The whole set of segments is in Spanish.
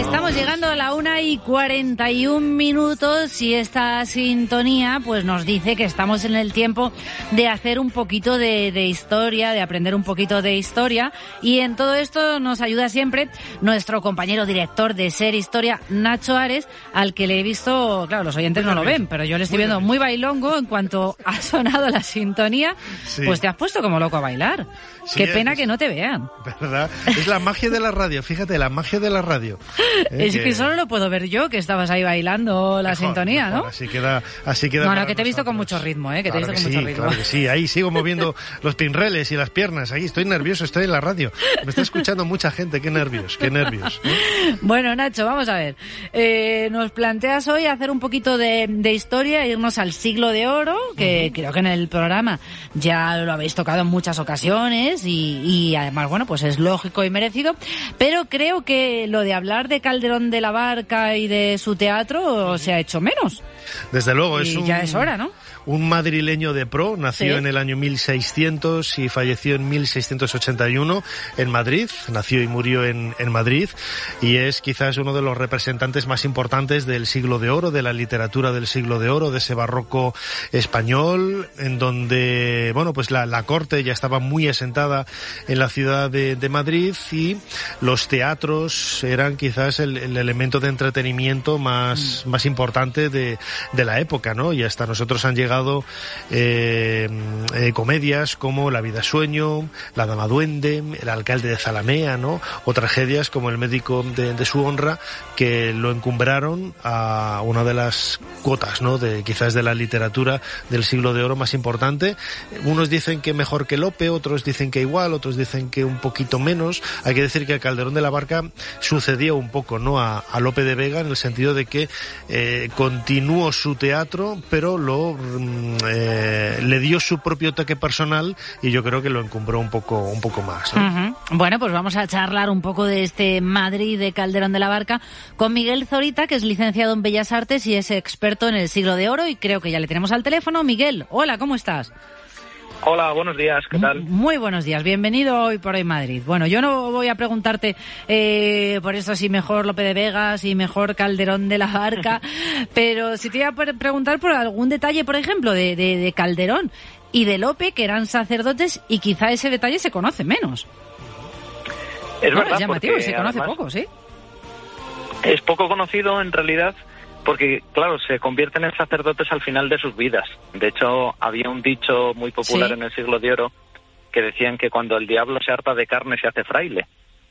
llegando a la una y 41 minutos y esta sintonía pues nos dice que estamos en el tiempo de hacer un poquito de, de, historia, de aprender un poquito de historia y en todo esto nos ayuda siempre nuestro compañero director de Ser Historia, Nacho Ares, al que le he visto, claro, los oyentes no lo ven, pero yo le estoy viendo muy bailongo en cuanto ha sonado la sintonía, sí. pues te has puesto como loco a bailar. Sí, Qué pena es- que no te vean. ¿Verdad? Es la magia de la radio, fíjate, la magia de la radio. Es que solo lo puedo ver yo, que estabas ahí bailando la Mejor, sintonía, mejor, ¿no? Así queda, así queda No, no, para que te he visto con mucho ritmo, ¿eh? Que te he visto que con sí, mucho ritmo. claro que sí. Ahí sigo moviendo los pinreles y las piernas. Ahí estoy nervioso, estoy en la radio. Me está escuchando mucha gente. Qué nervios, qué nervios. ¿eh? Bueno, Nacho, vamos a ver. Eh, nos planteas hoy hacer un poquito de, de historia, e irnos al siglo de oro, que creo que en el programa ya lo habéis tocado en muchas ocasiones y, y además, bueno, pues es lógico y merecido. Pero creo que lo de hablar de Calderón de la Barca y de su teatro se ha hecho menos. Desde luego, es un, ya es hora, ¿no? un madrileño de pro. Nació Sí. en el año 1600 y falleció en 1681 en Madrid. Nació y murió en, en Madrid. Y es quizás uno de los representantes más importantes del siglo de oro, de la literatura del siglo de oro, de ese barroco español, en donde, bueno, pues la, la corte ya estaba muy asentada en la ciudad de, de Madrid y los teatros eran quizás el, el elemento de entretenimiento más, más importante de, de la época, ¿no? Y hasta nosotros han llegado eh, eh, comedias como La vida sueño, La dama duende, El alcalde de Zalamea, ¿no? O tragedias como El médico de, de su honra que lo encumbraron a una de las cuotas, ¿no? De quizás de la literatura del siglo de oro más importante. Unos dicen que mejor que Lope, otros dicen que igual, otros dicen que un poquito menos. Hay que decir que a Calderón de la Barca sucedió un poco, ¿no? A, Lope de Vega en el sentido de que eh, continuó su teatro, pero lo mm, eh, le dio su propio toque personal y yo creo que lo encumbró un poco, un poco más. Bueno, pues vamos a charlar un poco de este Madrid de Calderón de la Barca con Miguel Zorita, que es licenciado en Bellas Artes y es experto en el siglo de oro y creo que ya le tenemos al teléfono. Miguel, hola, ¿cómo estás? Hola, buenos días, ¿qué tal? Muy buenos días, bienvenido hoy por hoy Madrid. Bueno, yo no voy a preguntarte eh, por eso si mejor Lope de Vega, si mejor Calderón de la Barca, pero si te iba a pre- preguntar por algún detalle, por ejemplo, de, de- de Calderón y de Lope, que eran sacerdotes, y quizá ese detalle se conoce menos. Es No, verdad, es llamativo, porque se conoce poco, sí. Es poco conocido en realidad porque, claro, se convierten en sacerdotes al final de sus vidas. De hecho, había un dicho muy popular Sí. en el siglo de oro que decían que cuando el diablo se harta de carne se hace fraile,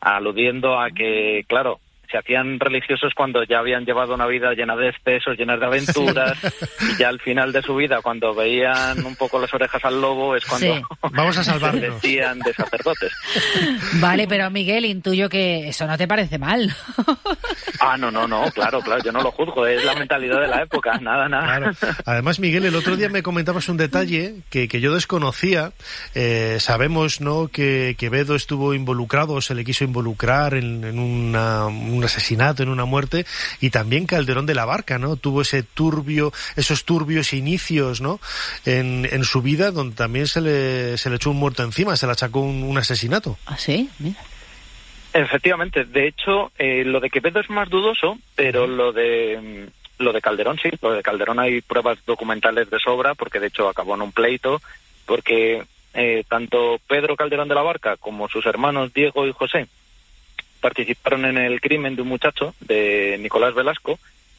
aludiendo a que, claro, se hacían religiosos cuando ya habían llevado una vida llena de excesos, llena de aventuras, y ya al final de su vida, cuando veían un poco las orejas al lobo, es cuando Sí. Vamos a se salvarnos. vestían de sacerdotes. Vale, pero Miguel, intuyo que eso no te parece mal. Ah, no, no, no, claro, claro, yo no lo juzgo, es la mentalidad de la época, nada, nada. Claro. Además, Miguel, el otro día me comentabas un detalle que, que yo desconocía. Eh, sabemos, ¿no?, que Quevedo estuvo involucrado, o se le quiso involucrar en, en una- un asesinato, en una muerte, y también Calderón de la Barca, ¿no? Tuvo ese turbio, esos turbios inicios, ¿no?, en, en su vida, donde también se le, se le echó un muerto encima, se le achacó un, un asesinato. ¿Ah, sí? Mira. Efectivamente, de hecho, eh, lo de Quevedo es más dudoso, pero lo de mm, lo de Calderón sí, lo de Calderón hay pruebas documentales de sobra, porque de hecho acabó en un pleito, porque eh, tanto Pedro Calderón de la Barca como sus hermanos Diego y José participaron en el crimen de un muchacho, de Nicolás Velasco,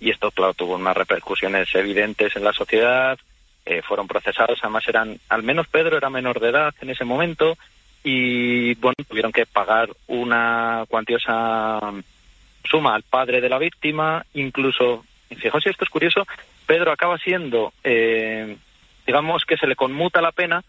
y esto, claro, tuvo unas repercusiones evidentes en la sociedad, eh, fueron procesados, además eran, al menos Pedro era menor de edad en ese momento, y bueno, tuvieron que pagar una cuantiosa suma al padre de la víctima, incluso, fijaos si esto es curioso, Pedro acaba siendo, eh, digamos que se le conmuta la pena,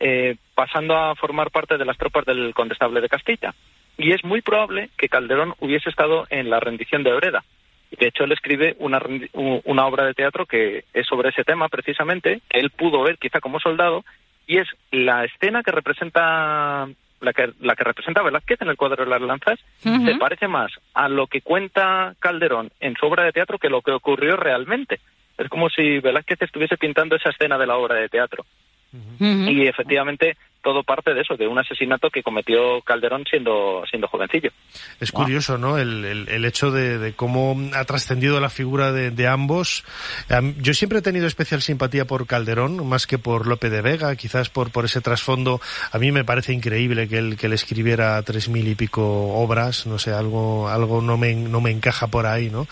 eh, pasando a formar parte de las tropas del condestable de Castilla. Y es muy probable que Calderón hubiese estado en la rendición de Breda. Y De hecho, él escribe una, una obra de teatro que es sobre ese tema precisamente, que él pudo ver quizá como soldado, y es la escena que representa la que, la que representa Velázquez en el cuadro de las lanzas, se parece más a lo que cuenta Calderón en su obra de teatro que lo que ocurrió realmente. Es como si Velázquez estuviese pintando esa escena de la obra de teatro. Y efectivamente todo parte de eso, de un asesinato que cometió Calderón siendo, siendo jovencillo. Es curioso, ¿no? El, el, hecho de, cómo ha trascendido la figura de, ambos. Yo siempre he tenido especial simpatía por Calderón, más que por Lope de Vega, quizás por, por ese trasfondo. A mí me parece increíble que él, que él escribiera tres mil y pico obras, no sé, algo, algo no me, no me encaja por ahí, ¿no?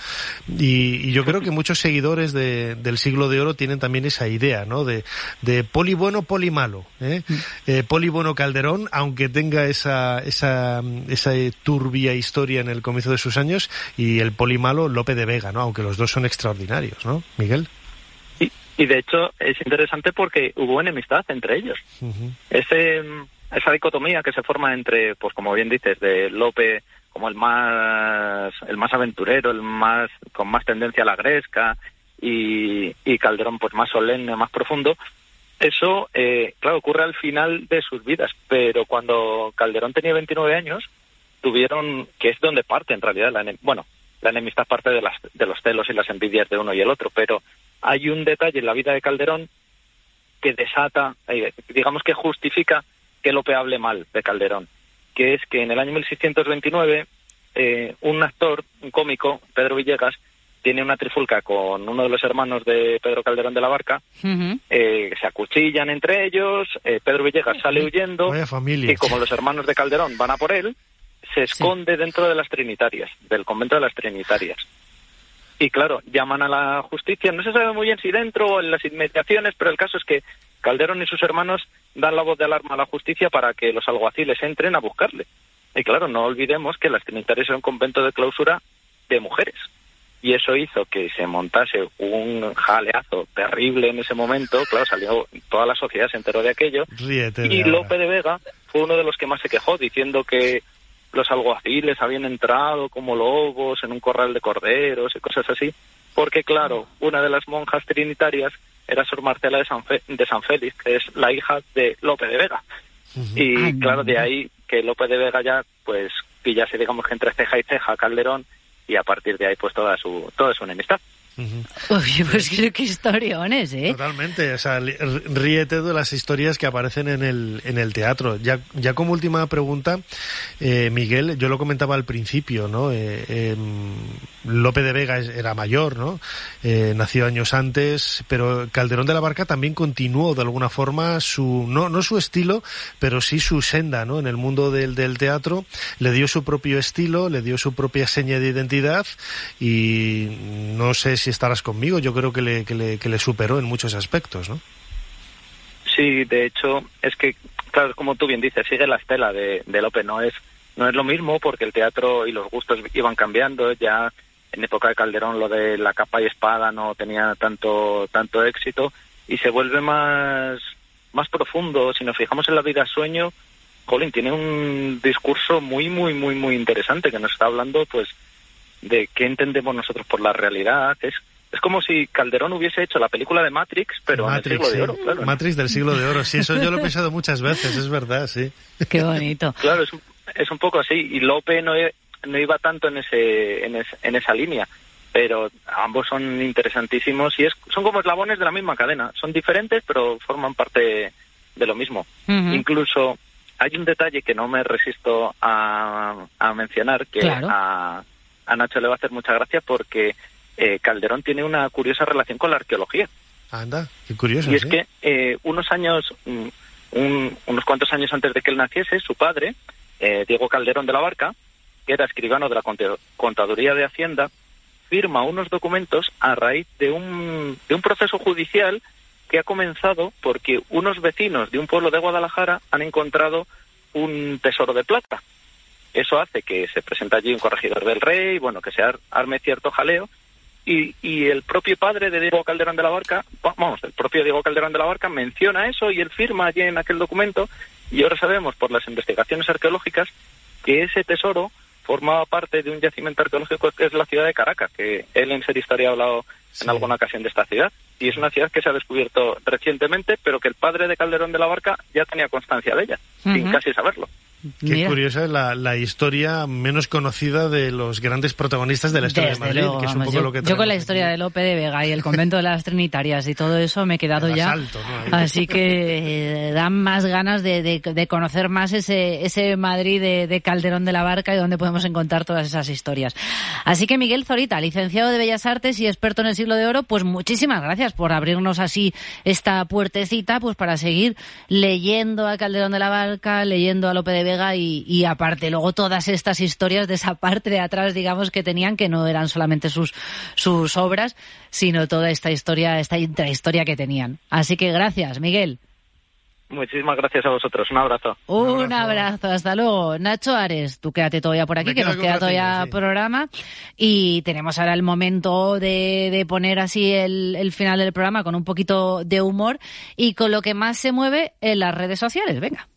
Y, yo creo que muchos seguidores de, del siglo de oro tienen también esa idea, ¿no? De, de poli bueno, poli malo, ¿eh? Mm. eh Poli Bueno Calderón, aunque tenga esa, esa, esa turbia historia en el comienzo de sus años, y el Poli Malo Lope de Vega, ¿no? Aunque los dos son extraordinarios, ¿no, Miguel? Y, y de hecho es interesante porque hubo enemistad entre ellos. Ese, esa dicotomía que se forma entre, pues como bien dices, de Lope como el más el más aventurero, el más con más tendencia a la gresca y, y Calderón pues más solemne, más profundo, eso, eh, claro, ocurre al final de sus vidas, pero cuando Calderón tenía 29 años, tuvieron, que es donde parte en realidad, la, bueno, la enemistad parte de, las, de los celos y las envidias de uno y el otro, pero hay un detalle en la vida de Calderón que desata, eh, digamos que justifica que Lope hable mal de Calderón, que es que en el año 1629 eh, un actor, un cómico, Pedro Villegas, tiene una trifulca con uno de los hermanos de Pedro Calderón de la Barca, eh, se acuchillan entre ellos, eh, Pedro Villegas sale huyendo, y como los hermanos de Calderón van a por él, se esconde dentro de las Trinitarias, del convento de las Trinitarias. Y claro, llaman a la justicia, no se sabe muy bien si dentro o en las inmediaciones, pero el caso es que Calderón y sus hermanos dan la voz de alarma a la justicia para que los alguaciles entren a buscarle. Y claro, no olvidemos que las Trinitarias son un convento de clausura de mujeres y eso hizo que se montase un jaleazo terrible en ese momento, claro, salió, toda la sociedad se enteró de aquello, y Lope de Vega fue uno de los que más se quejó, diciendo que los alguaciles habían entrado como lobos en un corral de corderos y cosas así, porque claro, una de las monjas trinitarias era Sor Marcela de San, de San Félix, que es la hija de Lope de Vega. Y claro, de ahí que Lope de Vega ya, pues, pillase, digamos que entre ceja y ceja Calderón y a partir de ahí pues toda su toda su enemistad. Oye, pues qué, qué historiones, ¿eh? Totalmente, o sea, ríete de las historias que aparecen en el, en el teatro. Ya, ya como última pregunta, eh, Miguel, yo lo comentaba al principio, ¿no? Eh, em, Lope de Vega era mayor, ¿no? Eh, nació años antes, pero Calderón de la Barca también continuó de alguna forma su, no, no su estilo, pero sí su senda, ¿no? En el mundo del, del teatro, le dio su propio estilo, le dio su propia seña de identidad y no sé si estarás conmigo, yo creo que le, que le, que le superó en muchos aspectos, ¿no? Sí, de hecho, es que, claro, como tú bien dices, sigue la estela de, de Lope, no es, no es lo mismo porque el teatro y los gustos iban cambiando, ya en época de Calderón lo de la capa y espada no tenía tanto tanto éxito y se vuelve más más profundo si nos fijamos en la vida sueño Colin tiene un discurso muy muy muy muy interesante que nos está hablando pues de qué entendemos nosotros por la realidad es es como si Calderón hubiese hecho la película de Matrix, pero en el siglo de oro. Claro. Matrix del siglo de oro, sí, eso yo lo he pensado muchas veces, es verdad, sí. Qué bonito. Claro, es un, es un poco así. Y Lope no, no iba tanto en, ese, en, esa línea, pero ambos son interesantísimos y es, son como eslabones de la misma cadena. Son diferentes, pero forman parte de lo mismo. Incluso hay un detalle que no me resisto a, mencionar, que a, a, Nacho le va a hacer mucha gracia porque eh, Calderón tiene una curiosa relación con la arqueología. Anda, qué curioso. Y es que eh, unos años, mm, unos cuantos años antes de que él naciese, su padre, eh, Diego Calderón de la Barca, que era escribano de la Contaduría de Hacienda, firma unos documentos a raíz de un, de un proceso judicial que ha comenzado porque unos vecinos de un pueblo de Guadalajara han encontrado un tesoro de plata. Eso hace que se presente allí un corregidor del rey, bueno, que se arme cierto jaleo, y, y, el propio padre de Diego Calderón de la Barca, vamos, el propio Diego Calderón de la Barca menciona eso y él firma allí en aquel documento, y ahora sabemos por las investigaciones arqueológicas que ese tesoro formaba parte de un yacimiento arqueológico que es la ciudad de Caracas, que él en Ser Historia ha hablado en alguna ocasión de esta ciudad. Y es una ciudad que se ha descubierto recientemente, pero que el padre de Calderón de la Barca ya tenía constancia de ella, sin casi saberlo. Qué curiosa es la, historia menos conocida de los grandes protagonistas de la historia de Madrid, que es un poco yo, lo que Yo con la historia de Lope de Vega y el convento de las Trinitarias y todo eso me he quedado ya. Así que eh, dan más ganas de, conocer más ese, ese Madrid de, Calderón de la Barca y donde podemos encontrar todas esas historias. Así que Miguel Zorita, licenciado de Bellas Artes y experto en el siglo de oro, pues muchísimas gracias por abrirnos así esta puertecita pues para seguir leyendo a Calderón de la Barca, leyendo a Lope de Vega y, aparte luego todas estas historias de esa parte de atrás, digamos, que tenían, que no eran solamente sus, sus obras, sino toda esta historia, esta intrahistoria que tenían. Así que gracias, Miguel. Muchísimas gracias a vosotros. Un abrazo. Un, abrazo. Hasta luego. Nacho Ares, tú quédate todavía por aquí, que nos queda todavía programa. Y tenemos ahora el momento de, de poner así el, el, final del programa con un poquito de humor y con lo que más se mueve en las redes sociales. Venga.